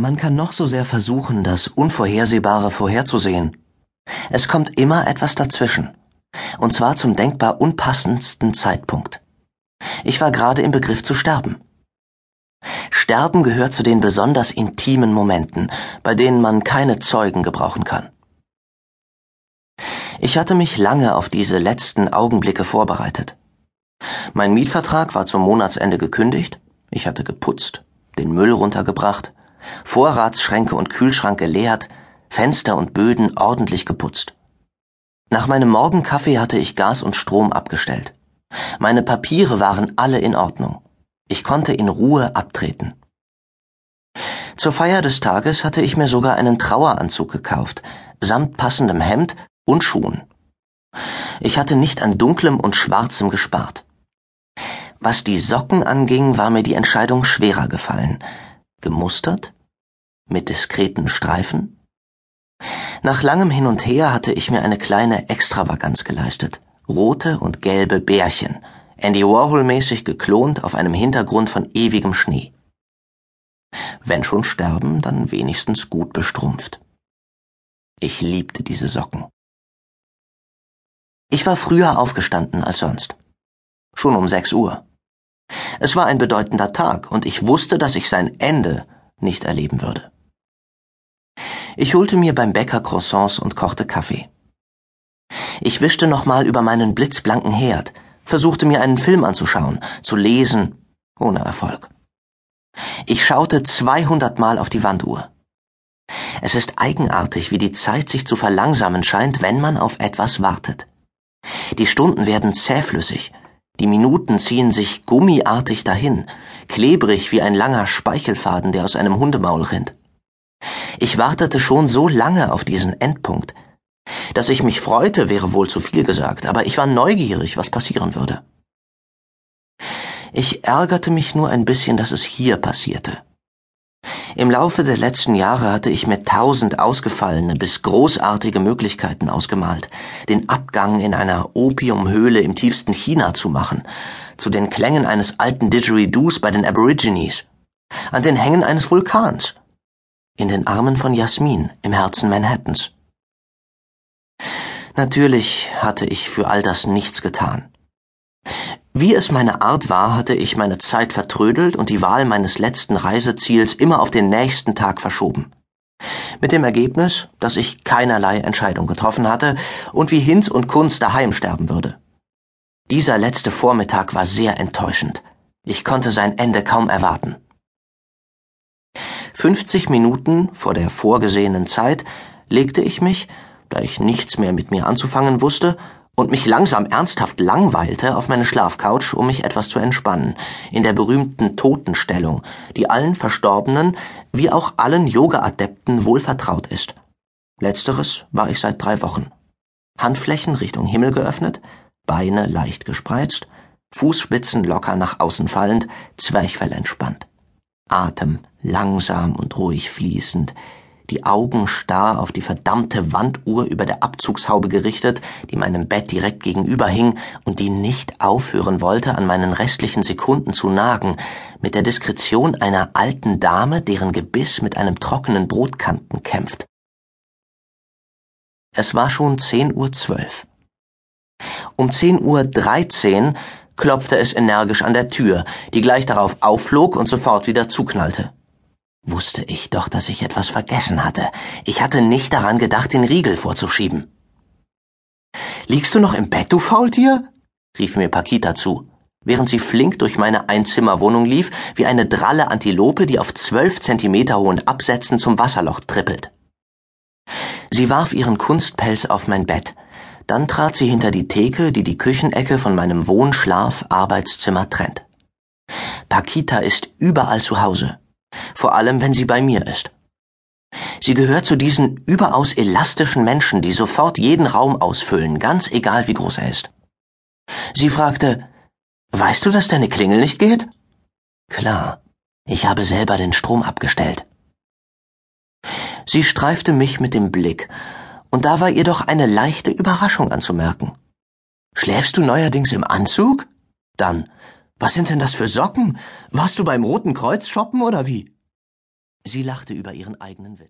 Man kann noch so sehr versuchen, das Unvorhersehbare vorherzusehen. Es kommt immer etwas dazwischen. Und zwar zum denkbar unpassendsten Zeitpunkt. Ich war gerade im Begriff zu sterben. Sterben gehört zu den besonders intimen Momenten, bei denen man keine Zeugen gebrauchen kann. Ich hatte mich lange auf diese letzten Augenblicke vorbereitet. Mein Mietvertrag war zum Monatsende gekündigt, ich hatte geputzt, den Müll runtergebracht, Vorratsschränke und Kühlschrank geleert, Fenster und Böden ordentlich geputzt. Nach meinem Morgenkaffee hatte ich Gas und Strom abgestellt. Meine Papiere waren alle in Ordnung. Ich konnte in Ruhe abtreten. Zur Feier des Tages hatte ich mir sogar einen Traueranzug gekauft, samt passendem Hemd und Schuhen. Ich hatte nicht an dunklem und schwarzem gespart. Was die Socken anging, war mir die Entscheidung schwerer gefallen. Gemustert? Mit diskreten Streifen? Nach langem Hin und Her hatte ich mir eine kleine Extravaganz geleistet. Rote und gelbe Bärchen, Andy Warhol-mäßig geklont auf einem Hintergrund von ewigem Schnee. Wenn schon sterben, dann wenigstens gut bestrumpft. Ich liebte diese Socken. Ich war früher aufgestanden als sonst. Schon um sechs Uhr. Es war ein bedeutender Tag und ich wusste, dass ich sein Ende nicht erleben würde. Ich holte mir beim Bäcker Croissants und kochte Kaffee. Ich wischte nochmal über meinen blitzblanken Herd, versuchte mir einen Film anzuschauen, zu lesen, ohne Erfolg. Ich schaute 200 Mal auf die Wanduhr. Es ist eigenartig, wie die Zeit sich zu verlangsamen scheint, wenn man auf etwas wartet. Die Stunden werden zähflüssig, die Minuten ziehen sich gummiartig dahin, klebrig wie ein langer Speichelfaden, der aus einem Hundemaul rinnt. Ich wartete schon so lange auf diesen Endpunkt. Dass ich mich freute, wäre wohl zu viel gesagt, aber ich war neugierig, was passieren würde. Ich ärgerte mich nur ein bisschen, dass es hier passierte. Im Laufe der letzten Jahre hatte ich mir tausend ausgefallene bis großartige Möglichkeiten ausgemalt, den Abgang in einer Opiumhöhle im tiefsten China zu machen, zu den Klängen eines alten Didgeridoos bei den Aborigines, an den Hängen eines Vulkans, in den Armen von Jasmin im Herzen Manhattans. Natürlich hatte ich für all das nichts getan. Wie es meine Art war, hatte ich meine Zeit vertrödelt und die Wahl meines letzten Reiseziels immer auf den nächsten Tag verschoben. Mit dem Ergebnis, dass ich keinerlei Entscheidung getroffen hatte und wie Hinz und Kunz daheim sterben würde. Dieser letzte Vormittag war sehr enttäuschend. Ich konnte sein Ende kaum erwarten. 50 Minuten vor der vorgesehenen Zeit legte ich mich, da ich nichts mehr mit mir anzufangen wusste, und mich langsam ernsthaft langweilte auf meine Schlafcouch, um mich etwas zu entspannen, in der berühmten Totenstellung, die allen Verstorbenen wie auch allen Yoga-Adepten wohl vertraut ist. Letzteres war ich seit drei Wochen. Handflächen Richtung Himmel geöffnet, Beine leicht gespreizt, Fußspitzen locker nach außen fallend, Zwerchfell entspannt. Atem langsam und ruhig fließend, die Augen starr auf die verdammte Wanduhr über der Abzugshaube gerichtet, die meinem Bett direkt gegenüber hing und die nicht aufhören wollte, an meinen restlichen Sekunden zu nagen, mit der Diskretion einer alten Dame, deren Gebiss mit einem trockenen Brotkanten kämpft. Es war schon zehn Uhr zwölf. Um zehn Uhr dreizehn klopfte es energisch an der Tür, die gleich darauf aufflog und sofort wieder zuknallte. Wusste ich doch, dass ich etwas vergessen hatte. Ich hatte nicht daran gedacht, den Riegel vorzuschieben. Liegst du noch im Bett, du Faultier? rief mir Pakita zu, während sie flink durch meine Einzimmerwohnung lief, wie eine dralle Antilope, die auf zwölf Zentimeter hohen Absätzen zum Wasserloch trippelt. Sie warf ihren Kunstpelz auf mein Bett, dann trat sie hinter die Theke, die die Küchenecke von meinem Wohnschlaf-Arbeitszimmer trennt. Pakita ist überall zu Hause vor allem wenn sie bei mir ist. Sie gehört zu diesen überaus elastischen Menschen, die sofort jeden Raum ausfüllen, ganz egal wie groß er ist. Sie fragte, Weißt du, dass deine Klingel nicht geht? Klar, ich habe selber den Strom abgestellt. Sie streifte mich mit dem Blick, und da war ihr doch eine leichte Überraschung anzumerken. Schläfst du neuerdings im Anzug? Dann, was sind denn das für Socken? Warst du beim Roten Kreuz shoppen oder wie? Sie lachte über ihren eigenen Witz.